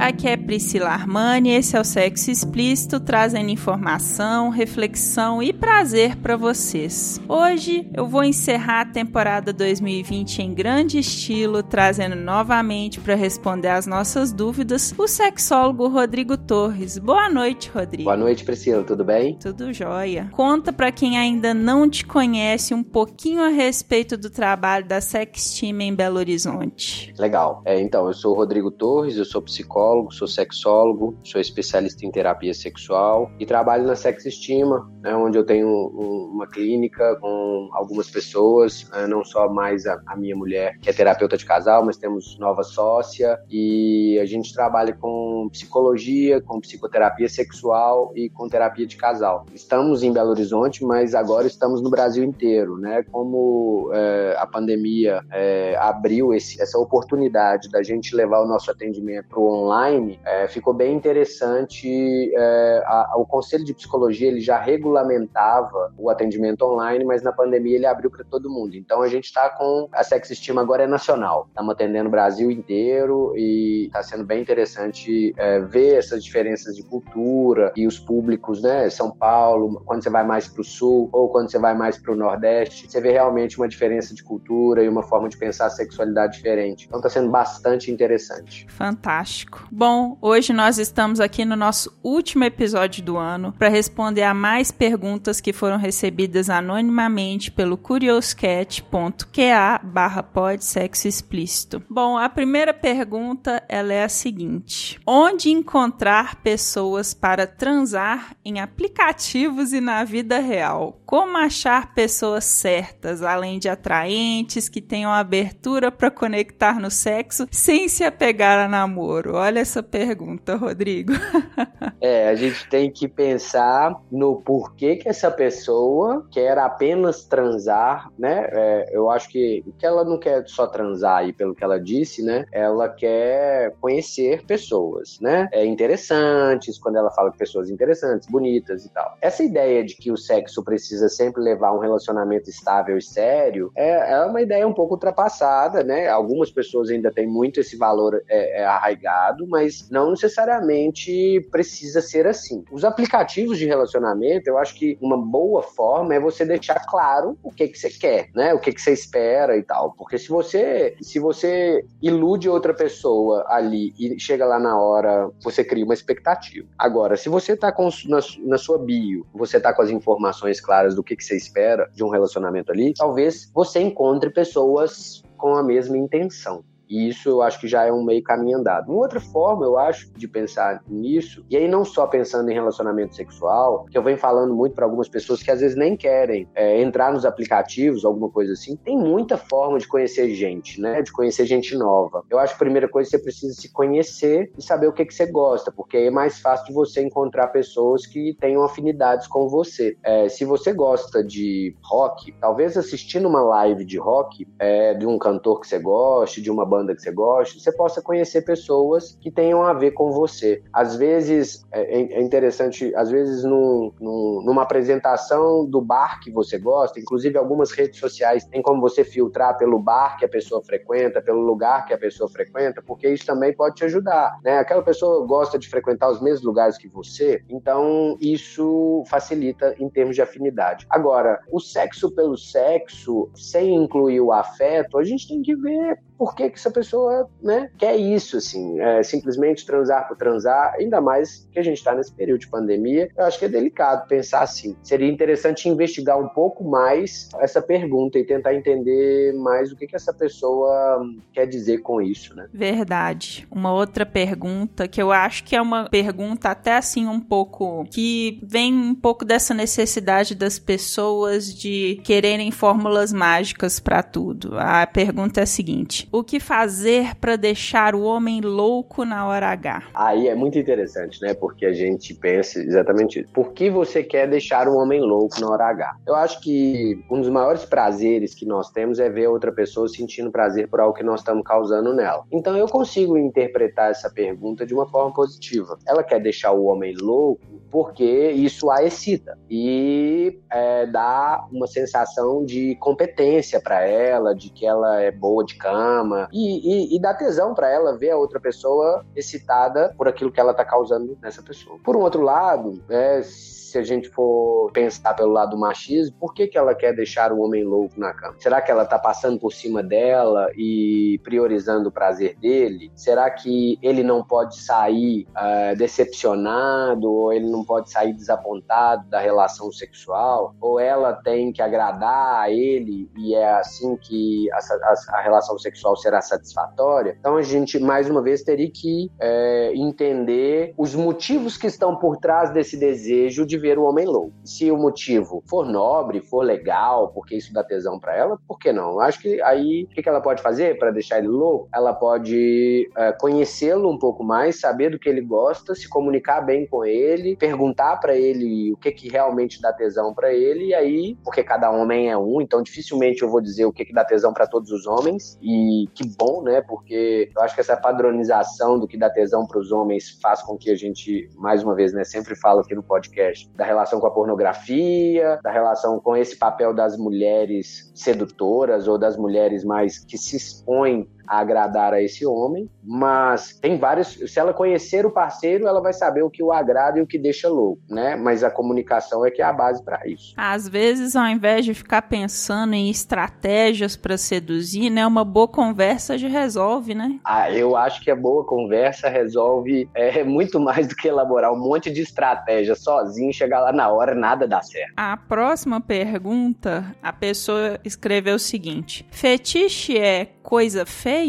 Aqui é Priscila Armani, esse é o Sexo Explícito, trazendo informação, reflexão e prazer para vocês. Hoje eu vou encerrar a temporada 2020 em grande estilo, trazendo novamente para responder as nossas dúvidas o sexólogo Rodrigo Torres. Boa noite, Rodrigo. Boa noite, Priscila, tudo bem? Tudo jóia. Conta para quem ainda não te conhece um pouquinho a respeito do trabalho da Sex Team em Belo Horizonte. Legal. É, então, eu sou o Rodrigo Torres, eu sou psicólogo, sou sexólogo, sou especialista em terapia sexual e trabalho na Sex Estima, né, onde eu tenho um, uma clínica com algumas pessoas, né, não só mais a, a, minha mulher, que é terapeuta de casal, mas temos nova sócia e a gente trabalha com psicologia, com psicoterapia sexual e com terapia de casal. Estamos em Belo Horizonte, mas agora estamos no Brasil inteiro, né? Como é, a pandemia é, abriu esse, essa oportunidade da gente levar o nosso atendimento para o online, é, ficou bem interessante. É, a, o Conselho de Psicologia ele já regulamentava o atendimento online, mas na pandemia ele abriu para todo mundo. Então a gente está com a Sex Estima agora é nacional. Estamos atendendo o Brasil inteiro e está sendo bem interessante é, ver essas diferenças de cultura e os públicos, né? São Paulo, quando você vai mais para o sul ou quando você vai mais para o nordeste, você vê realmente uma diferença de cultura e uma forma de pensar a sexualidade diferente. Então está sendo bastante interessante. Fantástico. Bom, hoje nós estamos aqui no nosso último episódio do ano para responder a mais perguntas que foram recebidas anonimamente pelo curioscat.qa barra sexo explícito. Bom, a primeira pergunta ela é a seguinte: Onde encontrar pessoas para transar em aplicativos e na vida real? Como achar pessoas certas, além de atraentes, que tenham abertura para conectar no sexo sem se apegar a namoro? Olha essa pergunta, Rodrigo. é, a gente tem que pensar no porquê que essa pessoa quer apenas transar, né? É, eu acho que, que ela não quer só transar aí, pelo que ela disse, né? Ela quer conhecer pessoas, né? É interessantes, quando ela fala de pessoas interessantes, bonitas e tal. Essa ideia de que o sexo precisa sempre levar um relacionamento estável e sério é, é uma ideia um pouco ultrapassada, né? Algumas pessoas ainda têm muito esse valor é, é arraigado, mas não necessariamente precisa ser assim. Os aplicativos de relacionamento, eu acho que uma boa forma é você deixar claro o que que você quer, né? O que que você espera e tal. Porque se você se você ilude outra pessoa ali e chega lá na hora, você cria uma expectativa. Agora, se você tá com na, na sua bio, você tá com as informações claras do que que você espera de um relacionamento ali, talvez você encontre pessoas com a mesma intenção. E isso eu acho que já é um meio caminho andado. Uma outra forma, eu acho, de pensar nisso, e aí não só pensando em relacionamento sexual, que eu venho falando muito para algumas pessoas que às vezes nem querem é, entrar nos aplicativos, alguma coisa assim, tem muita forma de conhecer gente, né? De conhecer gente nova. Eu acho que a primeira coisa você precisa se conhecer e saber o que, que você gosta, porque aí é mais fácil de você encontrar pessoas que tenham afinidades com você. É, se você gosta de rock, talvez assistindo uma live de rock é, de um cantor que você goste, de uma banda banda que você gosta, você possa conhecer pessoas que tenham a ver com você. Às vezes, é, é interessante, às vezes num, num, numa apresentação do bar que você gosta, inclusive algumas redes sociais tem como você filtrar pelo bar que a pessoa frequenta, pelo lugar que a pessoa frequenta, porque isso também pode te ajudar, né? Aquela pessoa gosta de frequentar os mesmos lugares que você, então isso facilita em termos de afinidade. Agora, o sexo pelo sexo, sem incluir o afeto, a gente tem que ver por que, que essa pessoa né, quer isso, assim, é, simplesmente transar por transar, ainda mais que a gente está nesse período de pandemia. Eu acho que é delicado pensar assim. Seria interessante investigar um pouco mais essa pergunta e tentar entender mais o que, que essa pessoa quer dizer com isso, né? Verdade. Uma outra pergunta que eu acho que é uma pergunta até assim um pouco que vem um pouco dessa necessidade das pessoas de quererem fórmulas mágicas para tudo. A pergunta é a seguinte: O que fazer para deixar o homem louco na hora H? Aí é muito interessante, né? Porque a gente pensa exatamente isso. Por que você quer deixar o homem louco na hora H? Eu acho que um dos maiores prazeres que nós temos é ver outra pessoa sentindo prazer por algo que nós estamos causando nela. Então eu consigo interpretar essa pergunta de uma forma positiva. Ela quer deixar o homem louco porque isso a excita e é, dá uma sensação de competência para ela, de que ela é boa de cama e, e, e dá tesão para ela ver a outra pessoa excitada por aquilo que ela está causando nessa pessoa. Por um outro lado, é, se a gente for pensar pelo lado do machismo, por que, que ela quer deixar o homem louco na cama? Será que ela tá passando por cima dela e priorizando o prazer dele? Será que ele não pode sair uh, decepcionado ou ele não pode sair desapontado da relação sexual? Ou ela tem que agradar a ele e é assim que a, a, a relação sexual será satisfatória? Então a gente, mais uma vez, teria que é, entender os motivos que estão por trás desse desejo de ver o homem louco. Se o motivo for nobre, for legal, porque isso dá tesão para ela, por que não? Acho que aí o que ela pode fazer para deixar ele louco? Ela pode é, conhecê-lo um pouco mais, saber do que ele gosta, se comunicar bem com ele, perguntar para ele o que que realmente dá tesão para ele e aí, porque cada homem é um, então dificilmente eu vou dizer o que que dá tesão para todos os homens e que bom, né? Porque eu acho que essa padronização do que dá tesão para os homens faz com que a gente, mais uma vez, né, sempre fala aqui no podcast, da relação com a pornografia, da relação com esse papel das mulheres sedutoras ou das mulheres mais que se expõem a agradar a esse homem, mas tem vários. Se ela conhecer o parceiro, ela vai saber o que o agrada e o que deixa louco, né? Mas a comunicação é que é a base para isso. Às vezes, ao invés de ficar pensando em estratégias para seduzir, né? Uma boa conversa já resolve, né? Ah, eu acho que a boa conversa resolve é, muito mais do que elaborar um monte de estratégia sozinho, chegar lá na hora, nada dá certo. A próxima pergunta, a pessoa escreveu o seguinte: fetiche é coisa feia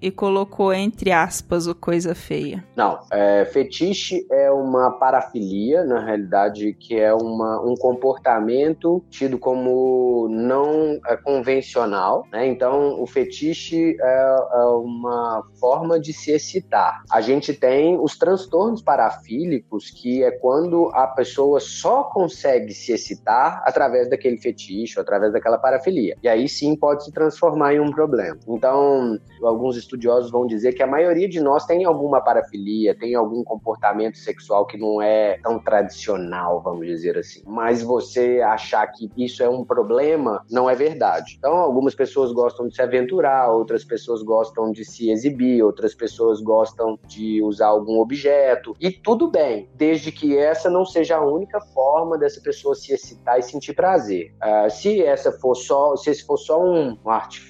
e colocou entre aspas o coisa feia. Não, é, fetiche é uma parafilia, na realidade, que é uma, um comportamento tido como não é, convencional, né? Então, o fetiche é, é uma forma de se excitar. A gente tem os transtornos parafílicos, que é quando a pessoa só consegue se excitar através daquele fetiche, através daquela parafilia. E aí sim pode se transformar em um problema. Então, alguns estudiosos vão dizer que a maioria de nós tem alguma parafilia, tem algum comportamento sexual que não é tão tradicional, vamos dizer assim. Mas você achar que isso é um problema não é verdade. Então, algumas pessoas gostam de se aventurar, outras pessoas gostam de se exibir, outras pessoas gostam de usar algum objeto. E tudo bem, desde que essa não seja a única forma dessa pessoa se excitar e sentir prazer. Uh, se essa for só, se esse for só um, um artifício,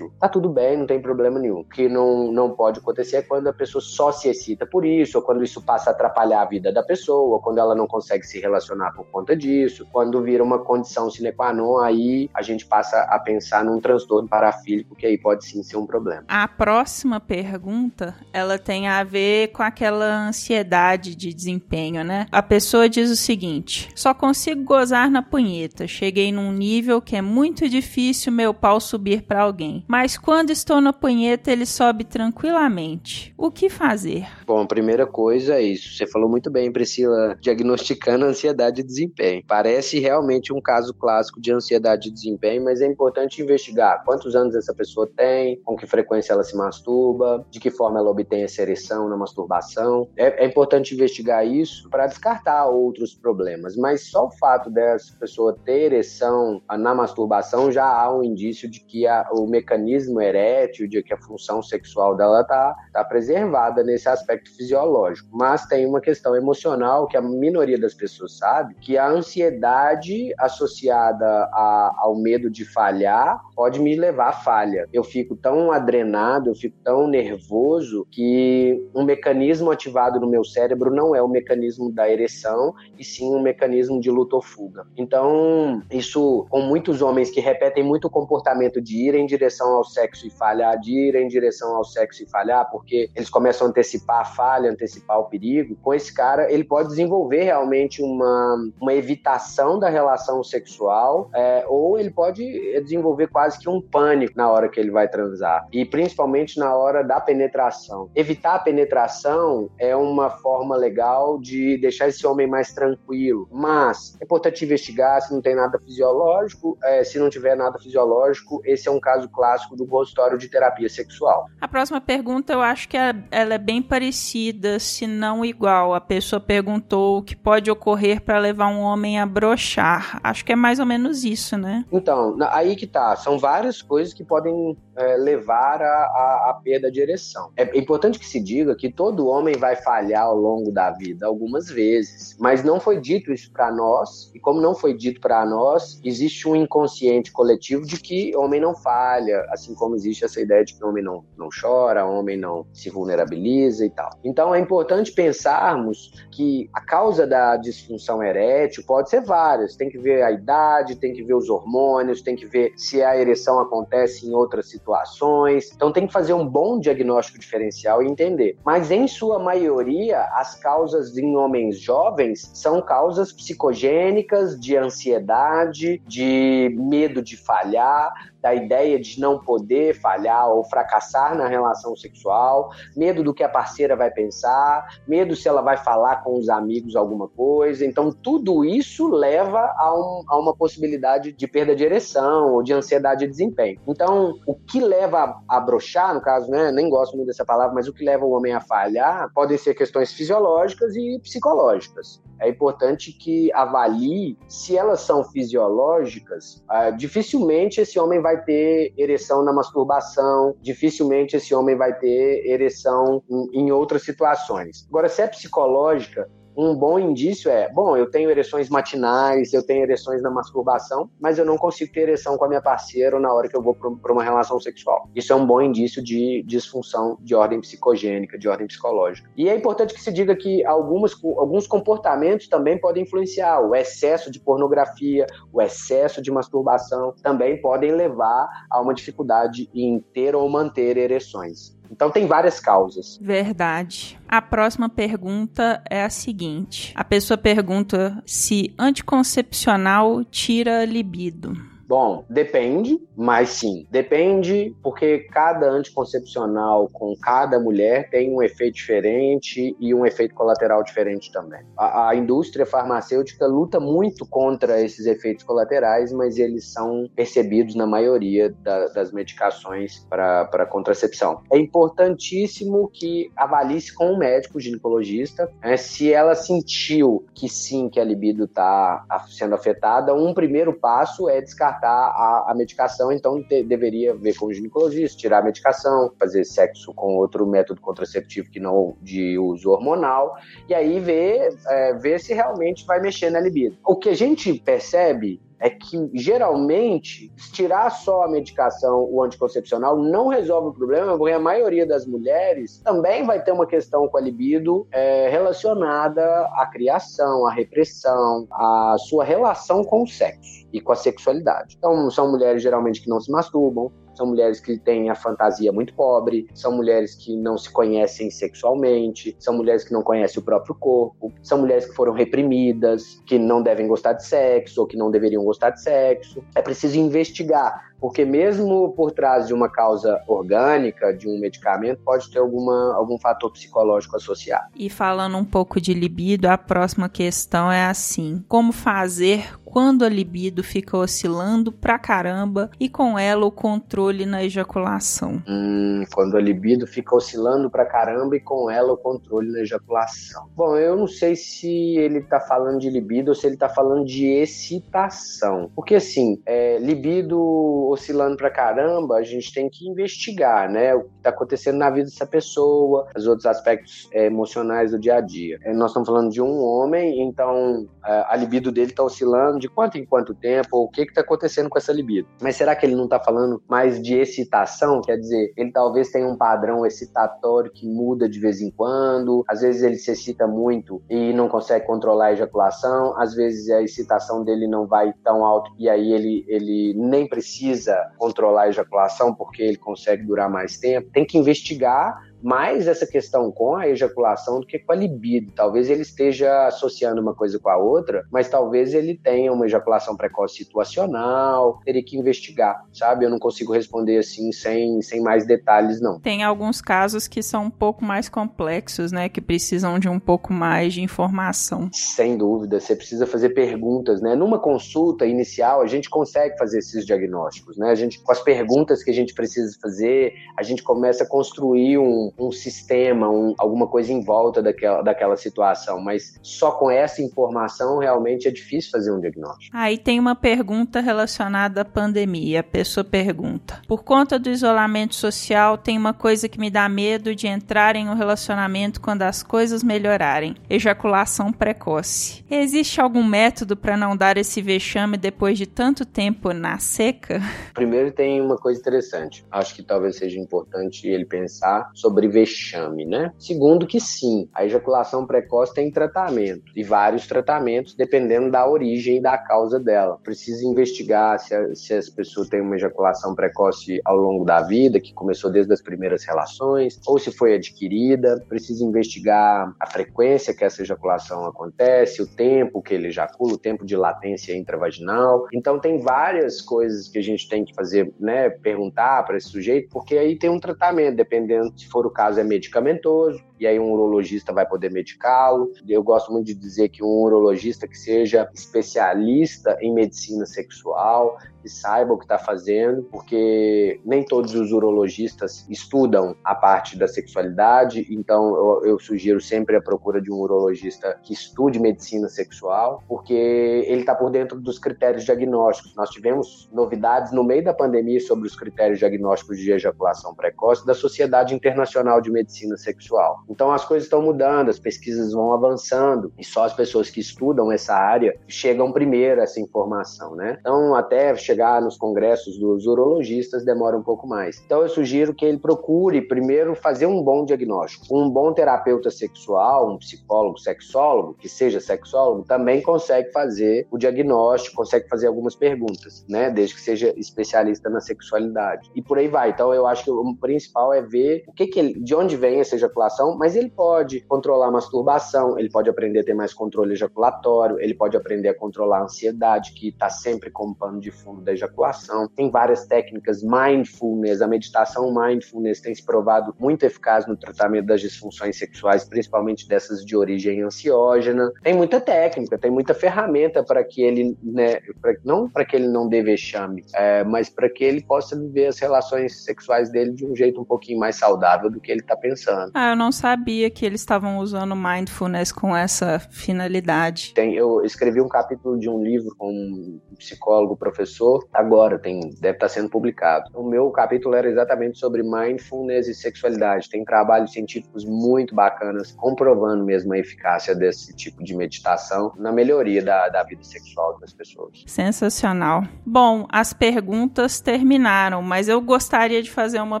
tá tudo bem não tem problema nenhum. O que não, não pode acontecer é quando a pessoa só se excita por isso, ou quando isso passa a atrapalhar a vida da pessoa, quando ela não consegue se relacionar por conta disso, quando vira uma condição sine qua non, aí a gente passa a pensar num transtorno parafílico, que aí pode sim ser um problema. A próxima pergunta, ela tem a ver com aquela ansiedade de desempenho, né? A pessoa diz o seguinte: só consigo gozar na punheta, cheguei num nível que é muito difícil meu pau subir para alguém. Mas quando estou na punheta, ele sobe tranquilamente. O que fazer? Bom, a primeira coisa é isso. Você falou muito bem, Priscila, diagnosticando ansiedade de desempenho. Parece realmente um caso clássico de ansiedade de desempenho, mas é importante investigar quantos anos essa pessoa tem, com que frequência ela se masturba, de que forma ela obtém essa ereção na masturbação. É, é importante investigar isso para descartar outros problemas, mas só o fato dessa pessoa ter ereção na masturbação já há um indício de que a, o mecanismo erétil de que a função sexual dela tá, tá preservada nesse aspecto fisiológico. Mas tem uma questão emocional que a minoria das pessoas sabe, que a ansiedade associada a, ao medo de falhar pode me levar à falha. Eu fico tão adrenado, eu fico tão nervoso que um mecanismo ativado no meu cérebro não é o mecanismo da ereção, e sim um mecanismo de luta ou fuga. Então, isso com muitos homens que repetem muito o comportamento de ir em direção ao sexo e falhar de ir em direção ao sexo e falhar, porque eles começam a antecipar a falha, antecipar o perigo, com esse cara ele pode desenvolver realmente uma, uma evitação da relação sexual, é, ou ele pode desenvolver quase que um pânico na hora que ele vai transar, e principalmente na hora da penetração. Evitar a penetração é uma forma legal de deixar esse homem mais tranquilo, mas é importante investigar se não tem nada fisiológico, é, se não tiver nada fisiológico, esse é um caso clássico do consultório de terapia sexual. A próxima pergunta eu acho que é, ela é bem parecida, se não igual. A pessoa perguntou o que pode ocorrer para levar um homem a brochar. Acho que é mais ou menos isso, né? Então, aí que tá. São várias coisas que podem é, levar à perda de ereção. É importante que se diga que todo homem vai falhar ao longo da vida, algumas vezes, mas não foi dito isso para nós, e como não foi dito para nós, existe um inconsciente coletivo de que homem não falha, assim como existe essa ideia de que homem não, não chora, homem não se vulnerabiliza e tal. Então é importante pensarmos que a causa da disfunção erétil pode ser várias, tem que ver a idade, tem que ver os hormônios, tem que ver se a ereção acontece em outras situações. Então tem que fazer um bom diagnóstico diferencial e entender. Mas em sua maioria, as causas em homens jovens são causas psicogênicas, de ansiedade, de medo de falhar, da ideia de não poder falhar ou fracassar na relação sexual, medo do que a parceira vai pensar, medo se ela vai falar com os amigos alguma coisa. Então, tudo isso leva a, um, a uma possibilidade de perda de ereção ou de ansiedade de desempenho. Então, o que leva a, a brochar, no caso, né, nem gosto muito dessa palavra, mas o que leva o homem a falhar podem ser questões fisiológicas e psicológicas. É importante que avalie se elas são fisiológicas. Uh, dificilmente esse homem vai vai ter ereção na masturbação, dificilmente esse homem vai ter ereção em, em outras situações. Agora, se é psicológica, um bom indício é, bom, eu tenho ereções matinais, eu tenho ereções na masturbação, mas eu não consigo ter ereção com a minha parceira na hora que eu vou para uma relação sexual. Isso é um bom indício de disfunção de ordem psicogênica, de ordem psicológica. E é importante que se diga que algumas, alguns comportamentos também podem influenciar. O excesso de pornografia, o excesso de masturbação também podem levar a uma dificuldade em ter ou manter ereções. Então tem várias causas. Verdade. A próxima pergunta é a seguinte: a pessoa pergunta se anticoncepcional tira libido. Bom, depende, mas sim, depende porque cada anticoncepcional com cada mulher tem um efeito diferente e um efeito colateral diferente também. A, a indústria farmacêutica luta muito contra esses efeitos colaterais, mas eles são percebidos na maioria da, das medicações para contracepção. É importantíssimo que avalie-se com um médico ginecologista né, se ela sentiu que sim, que a libido está sendo afetada. Um primeiro passo é descartar tratar a, a medicação, então te, deveria ver com o ginecologista, tirar a medicação, fazer sexo com outro método contraceptivo que não de uso hormonal, e aí ver, é, ver se realmente vai mexer na libido. O que a gente percebe é que geralmente tirar só a medicação, o anticoncepcional, não resolve o problema, porque a maioria das mulheres também vai ter uma questão com a libido é, relacionada à criação, à repressão, à sua relação com o sexo e com a sexualidade. Então, são mulheres geralmente que não se masturbam, são mulheres que têm a fantasia muito pobre, são mulheres que não se conhecem sexualmente, são mulheres que não conhecem o próprio corpo, são mulheres que foram reprimidas, que não devem gostar de sexo ou que não deveriam gostar de sexo. É preciso investigar porque mesmo por trás de uma causa orgânica, de um medicamento, pode ter alguma, algum fator psicológico associado. E falando um pouco de libido, a próxima questão é assim: como fazer quando a libido fica oscilando pra caramba e com ela o controle na ejaculação? Hum, quando a libido fica oscilando pra caramba e com ela o controle na ejaculação. Bom, eu não sei se ele tá falando de libido ou se ele tá falando de excitação. Porque assim, é, libido oscilando pra caramba, a gente tem que investigar, né? O que está acontecendo na vida dessa pessoa, os outros aspectos é, emocionais do dia a dia. É, nós estamos falando de um homem, então é, a libido dele está oscilando de quanto em quanto tempo, o que está acontecendo com essa libido. Mas será que ele não está falando mais de excitação? Quer dizer, ele talvez tenha um padrão excitatório que muda de vez em quando, às vezes ele se excita muito e não consegue controlar a ejaculação, às vezes a excitação dele não vai tão alto e aí ele, ele nem precisa precisa controlar a ejaculação porque ele consegue durar mais tempo. Tem que investigar mais essa questão com a ejaculação do que com a libido. Talvez ele esteja associando uma coisa com a outra, mas talvez ele tenha uma ejaculação precoce situacional, teria que investigar, sabe? Eu não consigo responder assim sem, sem mais detalhes, não. Tem alguns casos que são um pouco mais complexos, né? Que precisam de um pouco mais de informação. Sem dúvida, você precisa fazer perguntas, né? Numa consulta inicial, a gente consegue fazer esses diagnósticos, né? A gente, com as perguntas que a gente precisa fazer, a gente começa a construir um, um, sistema, um, alguma coisa em volta daquela, daquela situação, mas só com essa informação realmente é difícil fazer um diagnóstico. Aí tem uma pergunta relacionada à pandemia. A pessoa pergunta: Por conta do isolamento social, tem uma coisa que me dá medo de entrar em um relacionamento quando as coisas melhorarem: ejaculação precoce. Existe algum método para não dar esse vexame depois de tanto tempo na seca? Primeiro, tem uma coisa interessante. Acho que talvez seja importante ele pensar sobre sobre vexame, né? Segundo, que sim, a ejaculação precoce tem tratamento e vários tratamentos dependendo da origem e da causa dela. Precisa investigar se, a, se as pessoas têm uma ejaculação precoce ao longo da vida, que começou desde as primeiras relações, ou se foi adquirida. Precisa investigar a frequência que essa ejaculação acontece, o tempo que ele ejacula, o tempo de latência intravaginal. Então, tem várias coisas que a gente tem que fazer, né? Perguntar para esse sujeito, porque aí tem um tratamento, dependendo se for caso é medicamentoso, e aí um urologista vai poder medicá-lo. Eu gosto muito de dizer que um urologista que seja especialista em medicina sexual, que saiba o que está fazendo, porque nem todos os urologistas estudam a parte da sexualidade, então eu, eu sugiro sempre a procura de um urologista que estude medicina sexual, porque ele está por dentro dos critérios diagnósticos. Nós tivemos novidades no meio da pandemia sobre os critérios diagnósticos de ejaculação precoce da Sociedade Internacional de Medicina Sexual. Então as coisas estão mudando, as pesquisas vão avançando e só as pessoas que estudam essa área chegam primeiro a essa informação, né? Então até chegar nos congressos dos urologistas demora um pouco mais. Então eu sugiro que ele procure primeiro fazer um bom diagnóstico. Um bom terapeuta sexual, um psicólogo, sexólogo, que seja sexólogo, também consegue fazer o diagnóstico, consegue fazer algumas perguntas, né? Desde que seja especialista na sexualidade. E por aí vai. Então eu acho que o principal é ver o que, que ele, de onde vem essa ejaculação, mas ele pode controlar a masturbação, ele pode aprender a ter mais controle ejaculatório, ele pode aprender a controlar a ansiedade, que está sempre como pano de fundo da ejaculação. Tem várias técnicas, mindfulness, a meditação mindfulness tem se provado muito eficaz no tratamento das disfunções sexuais, principalmente dessas de origem ansiógena. Tem muita técnica, tem muita ferramenta para que ele, né, pra, não para que ele não dê vexame, é, mas para que ele possa viver as relações sexuais dele de um jeito um pouquinho mais saudável do que ele está pensando. Ah, eu não sabia sabia que eles estavam usando mindfulness com essa finalidade. Tem, eu escrevi um capítulo de um livro com um psicólogo, professor, agora tem, deve estar sendo publicado. O meu capítulo era exatamente sobre mindfulness e sexualidade. Tem trabalhos científicos muito bacanas comprovando mesmo a eficácia desse tipo de meditação na melhoria da, da vida sexual das pessoas. Sensacional. Bom, as perguntas terminaram, mas eu gostaria de fazer uma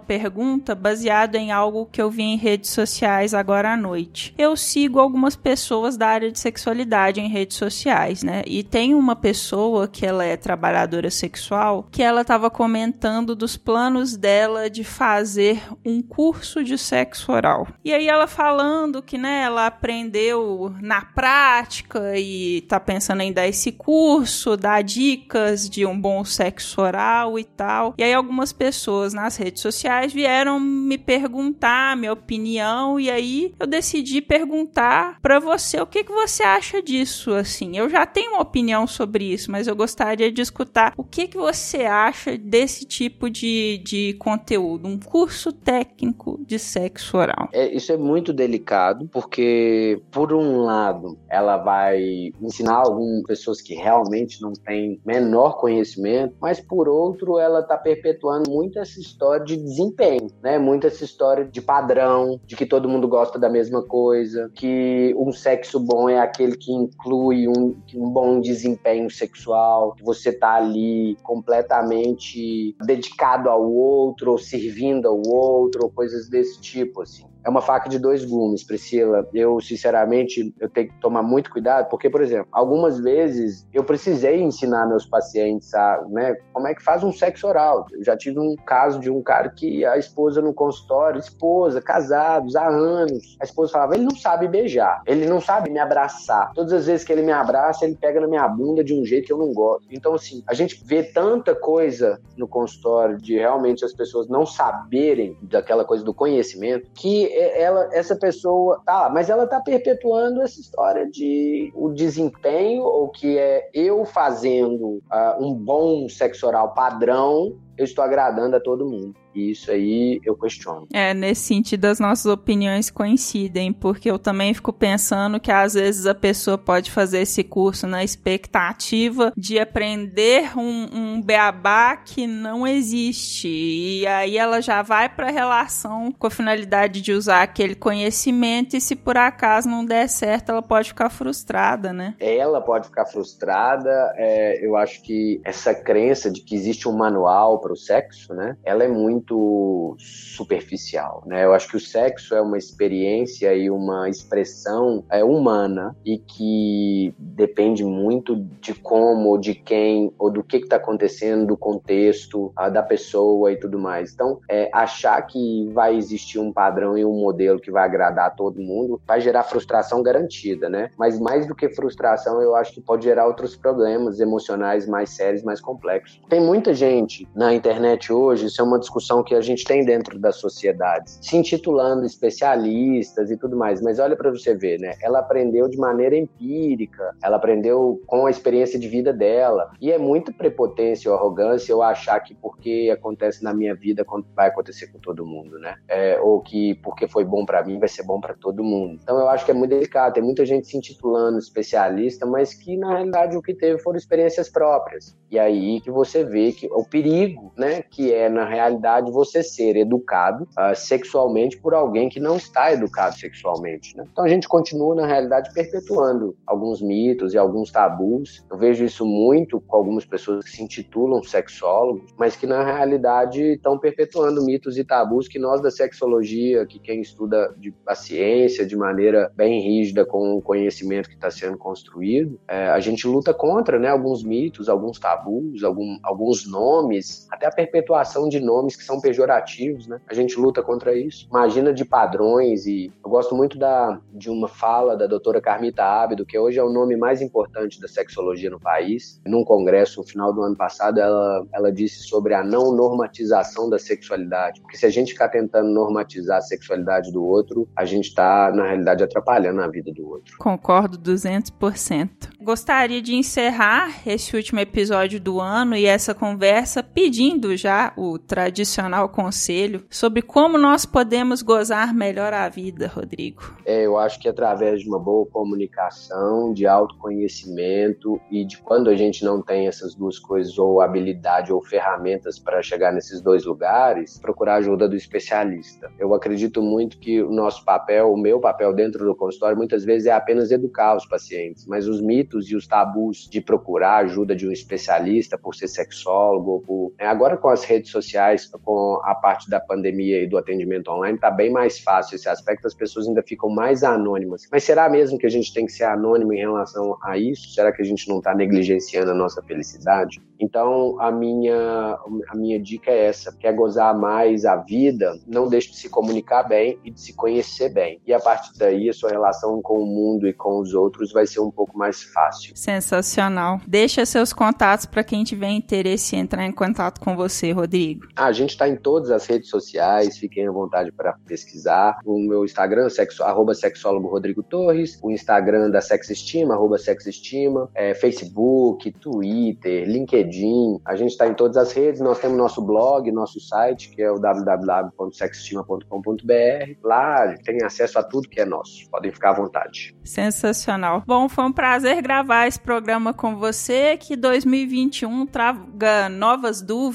pergunta baseada em algo que eu vi em redes sociais sociais agora à noite. Eu sigo algumas pessoas da área de sexualidade em redes sociais, né? E tem uma pessoa que ela é trabalhadora sexual que ela estava comentando dos planos dela de fazer um curso de sexo oral. E aí ela falando que, né, ela aprendeu na prática e tá pensando em dar esse curso, dar dicas de um bom sexo oral e tal. E aí algumas pessoas nas redes sociais vieram me perguntar minha opinião e aí eu decidi perguntar para você o que, que você acha disso, assim. Eu já tenho uma opinião sobre isso, mas eu gostaria de escutar o que, que você acha desse tipo de, de conteúdo, um curso técnico de sexo oral. É, isso é muito delicado, porque, por um lado, ela vai ensinar algumas pessoas que realmente não têm menor conhecimento, mas, por outro, ela está perpetuando muito essa história de desempenho, né? Muito essa história de padrão, de que todo mundo gosta da mesma coisa, que um sexo bom é aquele que inclui um, um bom desempenho sexual, que você tá ali completamente dedicado ao outro, ou servindo ao outro, ou coisas desse tipo, assim. É uma faca de dois gumes, Priscila. Eu, sinceramente, eu tenho que tomar muito cuidado, porque, por exemplo, algumas vezes eu precisei ensinar meus pacientes a, né, como é que faz um sexo oral. Eu já tive um caso de um cara que a esposa no consultório, esposa, casados há anos, a esposa falava, ele não sabe beijar, ele não sabe me abraçar. Todas as vezes que ele me abraça, ele pega na minha bunda de um jeito que eu não gosto. Então, assim, a gente vê tanta coisa no consultório de realmente as pessoas não saberem daquela coisa do conhecimento, que ela, essa pessoa, tá, mas ela tá perpetuando essa história de o desempenho, ou que é eu fazendo uh, um bom sexo oral padrão, eu estou agradando a todo mundo. E isso aí eu questiono. É, nesse sentido as nossas opiniões coincidem, porque eu também fico pensando que às vezes a pessoa pode fazer esse curso na expectativa de aprender um, um beabá que não existe. E aí ela já vai para a relação com a finalidade de usar aquele conhecimento e se por acaso não der certo, ela pode ficar frustrada, né? Ela pode ficar frustrada. É, eu acho que essa crença de que existe um manual para o sexo, né? Ela é muito superficial, né? Eu acho que o sexo é uma experiência e uma expressão é, humana e que depende muito de como, de quem, ou do que está acontecendo, do contexto, a, da pessoa e tudo mais. Então, é, achar que vai existir um padrão e um modelo que vai agradar a todo mundo vai gerar frustração garantida, né? Mas mais do que frustração, eu acho que pode gerar outros problemas emocionais mais sérios, mais complexos. Tem muita gente na internet hoje, isso é uma discussão que a gente tem dentro das sociedades, se intitulando especialistas e tudo mais. Mas olha para você ver, né? Ela aprendeu de maneira empírica, ela aprendeu com a experiência de vida dela. E é muita prepotência ou arrogância eu achar que porque acontece na minha vida vai acontecer com todo mundo, né? É, ou que porque foi bom para mim vai ser bom para todo mundo. Então eu acho que é muito delicado. Tem muita gente se intitulando especialista, mas que na realidade o que teve foram experiências próprias. E aí que você vê que o perigo, né? Que é na realidade de você ser educado uh, sexualmente por alguém que não está educado sexualmente. Né? Então a gente continua, na realidade, perpetuando alguns mitos e alguns tabus. Eu vejo isso muito com algumas pessoas que se intitulam sexólogos, mas que na realidade estão perpetuando mitos e tabus que nós da sexologia, que quem estuda de, a ciência de maneira bem rígida com o conhecimento que está sendo construído, é, a gente luta contra né, alguns mitos, alguns tabus, algum, alguns nomes, até a perpetuação de nomes que são pejorativos, né? A gente luta contra isso. Imagina de padrões e eu gosto muito da, de uma fala da doutora Carmita Ábido, que hoje é o nome mais importante da sexologia no país. Num congresso no final do ano passado, ela, ela disse sobre a não normatização da sexualidade. Porque se a gente ficar tentando normatizar a sexualidade do outro, a gente está, na realidade, atrapalhando a vida do outro. Concordo 200%. Gostaria de encerrar esse último episódio do ano e essa conversa pedindo já o tradicional tradicional conselho sobre como nós podemos gozar melhor a vida, Rodrigo? É, eu acho que através de uma boa comunicação, de autoconhecimento e de quando a gente não tem essas duas coisas, ou habilidade ou ferramentas para chegar nesses dois lugares, procurar ajuda do especialista. Eu acredito muito que o nosso papel, o meu papel dentro do consultório, muitas vezes é apenas educar os pacientes, mas os mitos e os tabus de procurar ajuda de um especialista por ser sexólogo, por... Né, agora com as redes sociais, com a parte da pandemia e do atendimento online, está bem mais fácil esse aspecto, as pessoas ainda ficam mais anônimas. Mas será mesmo que a gente tem que ser anônimo em relação a isso? Será que a gente não está negligenciando a nossa felicidade? Então, a minha, a minha dica é essa: quer gozar mais a vida, não deixe de se comunicar bem e de se conhecer bem. E a partir daí, a sua relação com o mundo e com os outros vai ser um pouco mais fácil. Sensacional. Deixa seus contatos para quem tiver interesse em entrar em contato com você, Rodrigo. a gente está em todas as redes sociais, fiquem à vontade para pesquisar. O meu Instagram, sexo, arroba sexólogo Rodrigo Torres, o Instagram da Sexestima, arroba Sexestima, é, Facebook, Twitter, LinkedIn LinkedIn, a gente está em todas as redes, nós temos nosso blog, nosso site, que é o www.sexestima.com.br. Lá tem acesso a tudo que é nosso, podem ficar à vontade. Sensacional. Bom, foi um prazer gravar esse programa com você, que 2021 traga novas dúvidas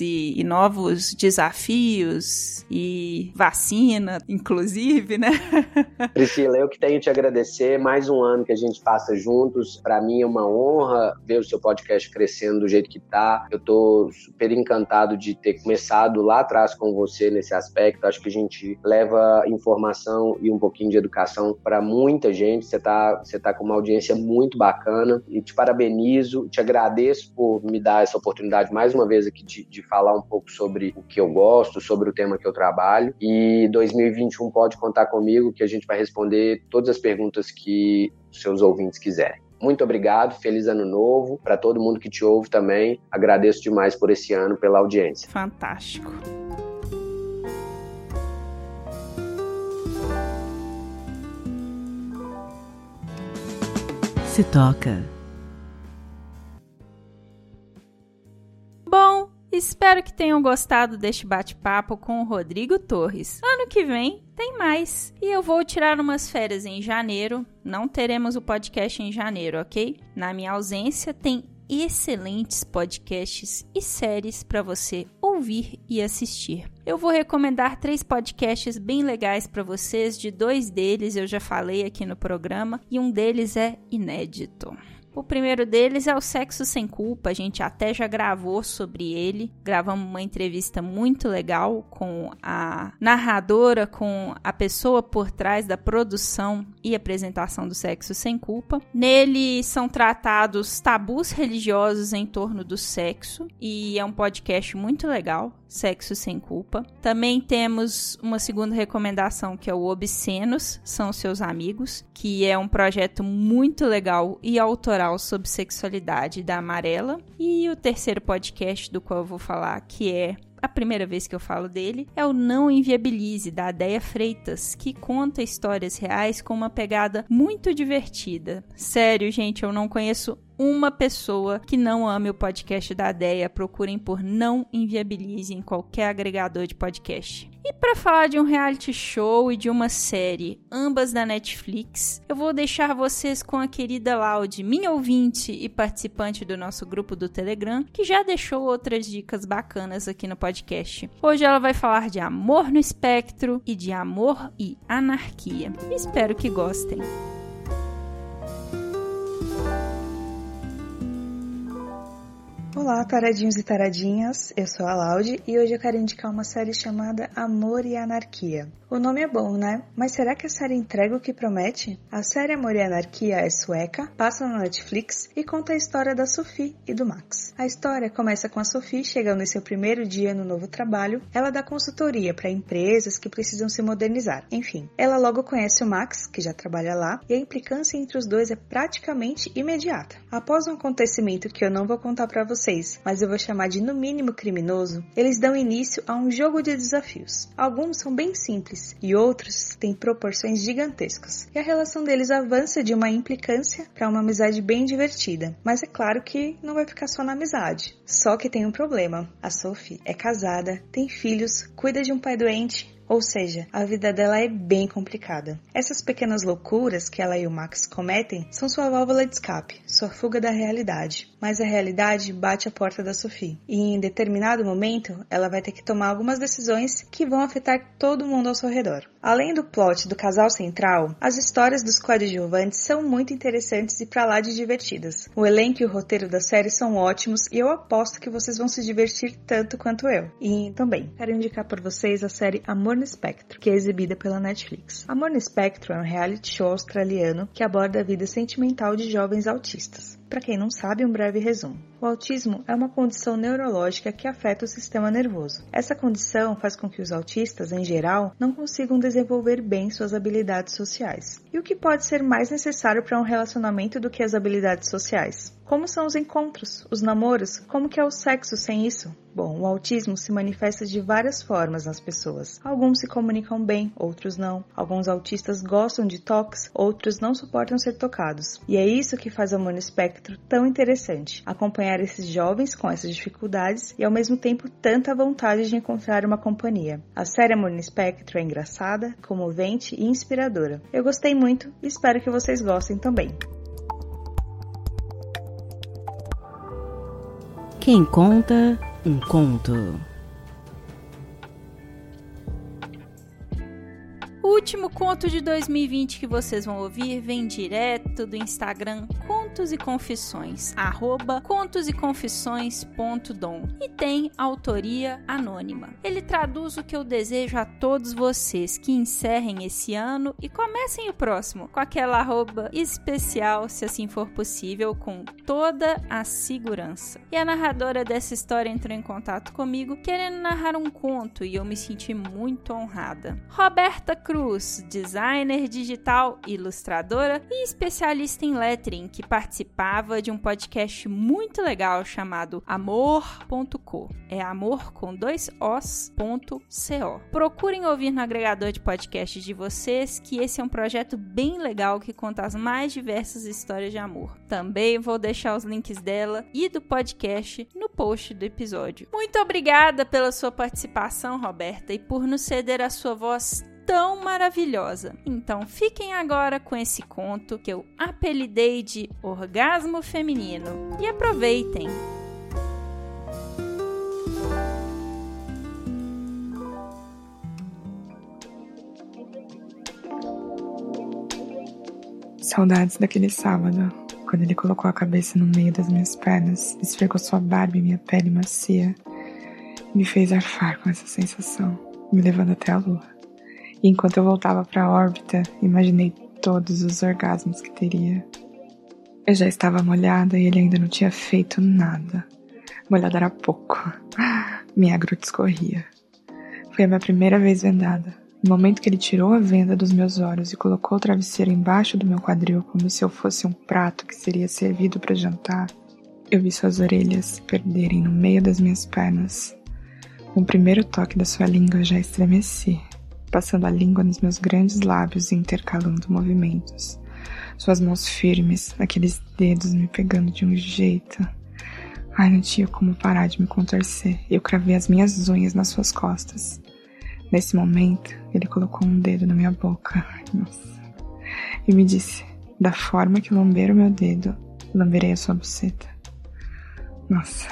e, e novos desafios e vacina, inclusive, né? Priscila, eu que tenho te agradecer. Mais um ano que a gente passa juntos. Para mim é uma honra ver o seu podcast crescendo do jeito que tá. Eu tô super encantado de ter começado lá atrás com você nesse aspecto. Acho que a gente leva informação e um pouquinho de educação para muita gente. Você tá, você tá com uma audiência muito bacana e te parabenizo, te agradeço por me dar essa oportunidade mais uma vez aqui de, de falar um pouco sobre o que eu gosto, sobre o tema que eu trabalho. E 2021 pode contar comigo que a gente vai responder todas as perguntas que os seus ouvintes quiserem. Muito obrigado, feliz ano novo para todo mundo que te ouve também. Agradeço demais por esse ano, pela audiência. Fantástico. Se toca. Espero que tenham gostado deste bate-papo com o Rodrigo Torres. Ano que vem tem mais. E eu vou tirar umas férias em janeiro. Não teremos o podcast em janeiro, ok? Na minha ausência, tem excelentes podcasts e séries para você ouvir e assistir. Eu vou recomendar três podcasts bem legais para vocês. De dois deles eu já falei aqui no programa e um deles é inédito. O primeiro deles é o Sexo Sem Culpa, a gente até já gravou sobre ele. Gravamos uma entrevista muito legal com a narradora, com a pessoa por trás da produção e apresentação do Sexo Sem Culpa. Nele são tratados tabus religiosos em torno do sexo e é um podcast muito legal. Sexo Sem Culpa. Também temos uma segunda recomendação que é o Obscenos, são seus amigos, que é um projeto muito legal e autoral sobre sexualidade da Amarela. E o terceiro podcast do qual eu vou falar, que é a primeira vez que eu falo dele, é o Não Inviabilize, da Deia Freitas, que conta histórias reais com uma pegada muito divertida. Sério, gente, eu não conheço uma pessoa que não ame o podcast da Deia. Procurem por Não Inviabilize em qualquer agregador de podcast. E para falar de um reality show e de uma série, ambas da Netflix, eu vou deixar vocês com a querida Laude, minha ouvinte e participante do nosso grupo do Telegram, que já deixou outras dicas bacanas aqui no podcast. Hoje ela vai falar de amor no espectro e de amor e anarquia. Espero que gostem. Olá, taradinhos e taradinhas. Eu sou a Laude e hoje eu quero indicar uma série chamada Amor e Anarquia. O nome é bom, né? Mas será que a série entrega o que promete? A série Amor e Anarquia é sueca, passa na Netflix e conta a história da Sophie e do Max. A história começa com a Sophie chegando em seu primeiro dia no novo trabalho. Ela dá consultoria para empresas que precisam se modernizar. Enfim, ela logo conhece o Max, que já trabalha lá, e a implicância entre os dois é praticamente imediata. Após um acontecimento que eu não vou contar para vocês, mas eu vou chamar de no mínimo criminoso, eles dão início a um jogo de desafios. Alguns são bem simples e outros têm proporções gigantescas. E a relação deles avança de uma implicância para uma amizade bem divertida. Mas é claro que não vai ficar só na amizade. Só que tem um problema. A Sophie é casada, tem filhos, cuida de um pai doente, ou seja, a vida dela é bem complicada. Essas pequenas loucuras que ela e o Max cometem são sua válvula de escape, sua fuga da realidade. Mas a realidade bate a porta da Sophie, e em determinado momento ela vai ter que tomar algumas decisões que vão afetar todo mundo ao seu redor. Além do plot do casal central, as histórias dos coadjuvantes são muito interessantes e pra lá de divertidas. O elenco e o roteiro da série são ótimos e eu aposto que vocês vão se divertir tanto quanto eu. E também quero indicar por vocês a série Amor no Espectro, que é exibida pela Netflix. Amor no Espectro é um reality show australiano que aborda a vida sentimental de jovens autistas. Para quem não sabe, um breve resumo. O autismo é uma condição neurológica que afeta o sistema nervoso. Essa condição faz com que os autistas, em geral, não consigam desenvolver bem suas habilidades sociais. E o que pode ser mais necessário para um relacionamento do que as habilidades sociais? Como são os encontros, os namoros? Como que é o sexo sem isso? Bom, o autismo se manifesta de várias formas nas pessoas. Alguns se comunicam bem, outros não. Alguns autistas gostam de toques, outros não suportam ser tocados. E é isso que faz o Espectro tão interessante. Acompanhar acompanhar esses jovens com essas dificuldades e ao mesmo tempo tanta vontade de encontrar uma companhia. A série Amor no Espectro é engraçada, comovente e inspiradora. Eu gostei muito e espero que vocês gostem também. Quem conta um conto. O último conto de 2020 que vocês vão ouvir vem direto do Instagram com Contos e Confissões, arroba e tem autoria anônima. Ele traduz o que eu desejo a todos vocês que encerrem esse ano e comecem o próximo com aquela arroba especial, se assim for possível, com toda a segurança. E a narradora dessa história entrou em contato comigo querendo narrar um conto e eu me senti muito honrada. Roberta Cruz Cruz, designer digital, ilustradora e especialista em lettering, que participava de um podcast muito legal chamado Amor.co. É amor com dois os.co. Procurem ouvir no agregador de podcast de vocês, que esse é um projeto bem legal que conta as mais diversas histórias de amor. Também vou deixar os links dela e do podcast no post do episódio. Muito obrigada pela sua participação, Roberta, e por nos ceder a sua voz tão maravilhosa. Então fiquem agora com esse conto que eu apelidei de Orgasmo Feminino e aproveitem! Saudades daquele sábado, quando ele colocou a cabeça no meio das minhas pernas, esfregou sua barba e minha pele macia, me fez arfar com essa sensação, me levando até a lua. E enquanto eu voltava para a órbita, imaginei todos os orgasmos que teria. Eu já estava molhada e ele ainda não tinha feito nada. Molhada era pouco. Minha gruta escorria. Foi a minha primeira vez vendada. No momento que ele tirou a venda dos meus olhos e colocou o travesseiro embaixo do meu quadril, como se eu fosse um prato que seria servido para jantar, eu vi suas orelhas perderem no meio das minhas pernas. Com o primeiro toque da sua língua, eu já estremeci passando a língua nos meus grandes lábios e intercalando movimentos. Suas mãos firmes, aqueles dedos me pegando de um jeito. Ai, não tinha como parar de me contorcer. Eu cravei as minhas unhas nas suas costas. Nesse momento, ele colocou um dedo na minha boca. Nossa. E me disse: Da forma que lamber o meu dedo, lamberei a sua buceta. Nossa.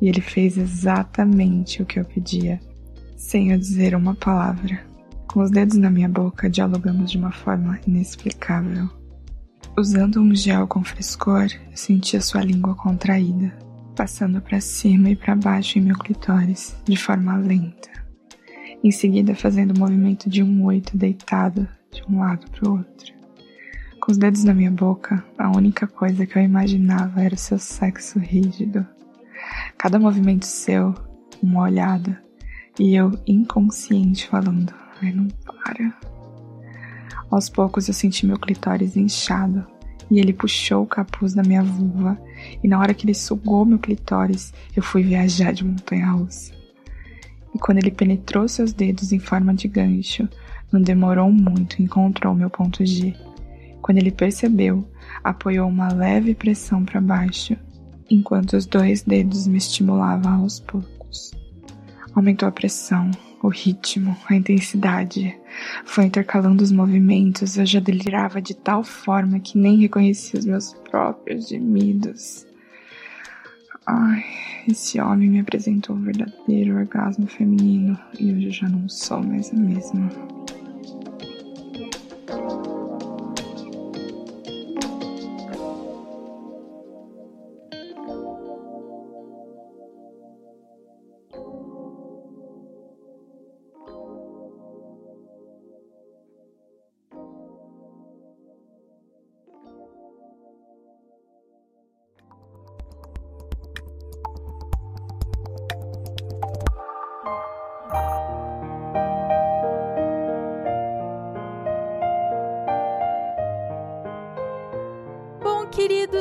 E ele fez exatamente o que eu pedia, sem eu dizer uma palavra. Com os dedos na minha boca, dialogamos de uma forma inexplicável. Usando um gel com frescor, eu sentia sua língua contraída, passando para cima e para baixo em meu clitóris, de forma lenta. Em seguida, fazendo o movimento de um oito deitado de um lado para o outro. Com os dedos na minha boca, a única coisa que eu imaginava era o seu sexo rígido. Cada movimento seu, uma olhada, e eu inconsciente falando: Ai, não para. Aos poucos eu senti meu clitóris inchado e ele puxou o capuz da minha vulva e na hora que ele sugou meu clitóris, eu fui viajar de montanha-russa. E quando ele penetrou seus dedos em forma de gancho, não demorou muito e encontrou meu ponto G. Quando ele percebeu, apoiou uma leve pressão para baixo, enquanto os dois dedos me estimulavam aos poucos. Aumentou a pressão, o ritmo, a intensidade. Foi intercalando os movimentos, eu já delirava de tal forma que nem reconhecia os meus próprios gemidos. Ai, esse homem me apresentou um verdadeiro orgasmo feminino e hoje eu já não sou mais a mesma.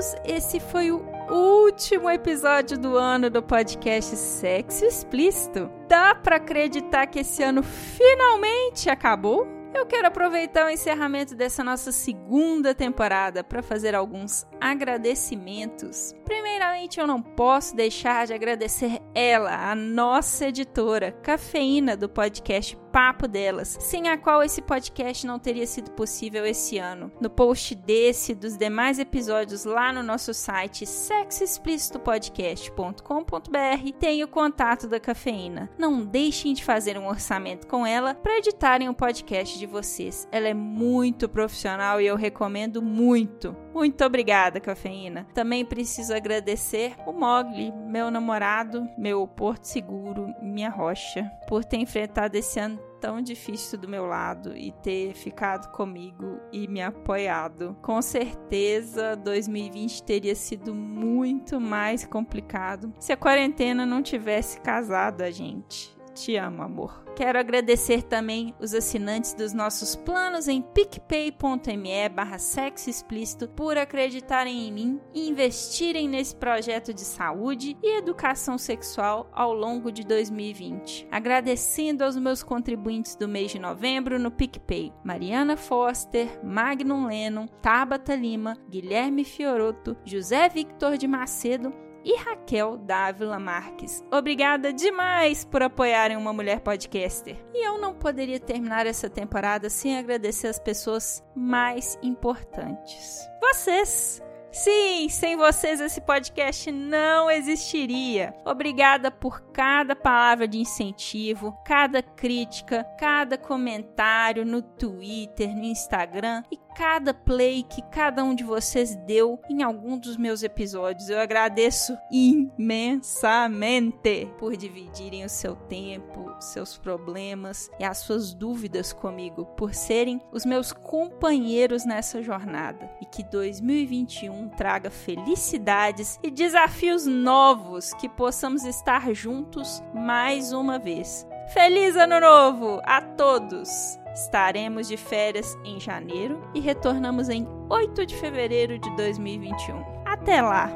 Queridos, esse foi o último episódio do ano do podcast Sexo Explícito. Dá para acreditar que esse ano finalmente acabou? Eu quero aproveitar o encerramento dessa nossa segunda temporada para fazer alguns agradecimentos. Primeiramente, eu não posso deixar de agradecer ela, a nossa editora, Cafeína do podcast papo delas, sem a qual esse podcast não teria sido possível esse ano. No post desse e dos demais episódios lá no nosso site sexoexplicitopodcast.com.br tem o contato da cafeína. Não deixem de fazer um orçamento com ela para editarem o podcast de vocês. Ela é muito profissional e eu recomendo muito. Muito obrigada, cafeína. Também preciso agradecer o Mogli, meu namorado, meu porto seguro, minha rocha, por ter enfrentado esse ano tão difícil do meu lado e ter ficado comigo e me apoiado. Com certeza, 2020 teria sido muito mais complicado se a quarentena não tivesse casado a gente. Te amo, amor. Quero agradecer também os assinantes dos nossos planos em picpay.me barra sexo explícito por acreditarem em mim e investirem nesse projeto de saúde e educação sexual ao longo de 2020. Agradecendo aos meus contribuintes do mês de novembro no PicPay, Mariana Foster, Magnum Lennon, Tabata Lima, Guilherme Fioroto, José Victor de Macedo e Raquel Dávila Marques. Obrigada demais por apoiarem uma mulher podcaster. E eu não poderia terminar essa temporada sem agradecer as pessoas mais importantes. Vocês! Sim, sem vocês esse podcast não existiria. Obrigada por cada palavra de incentivo, cada crítica, cada comentário no Twitter, no Instagram e cada play que cada um de vocês deu em algum dos meus episódios. Eu agradeço imensamente por dividirem o seu tempo, seus problemas e as suas dúvidas comigo, por serem os meus companheiros nessa jornada. E que 2021 traga felicidades e desafios novos que possamos estar juntos mais uma vez. Feliz Ano Novo a todos! Estaremos de férias em janeiro e retornamos em 8 de fevereiro de 2021. Até lá!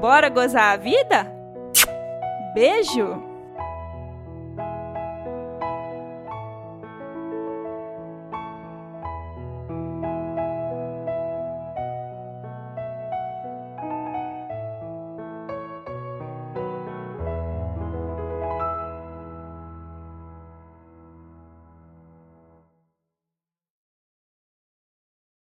Bora gozar a vida? Beijo!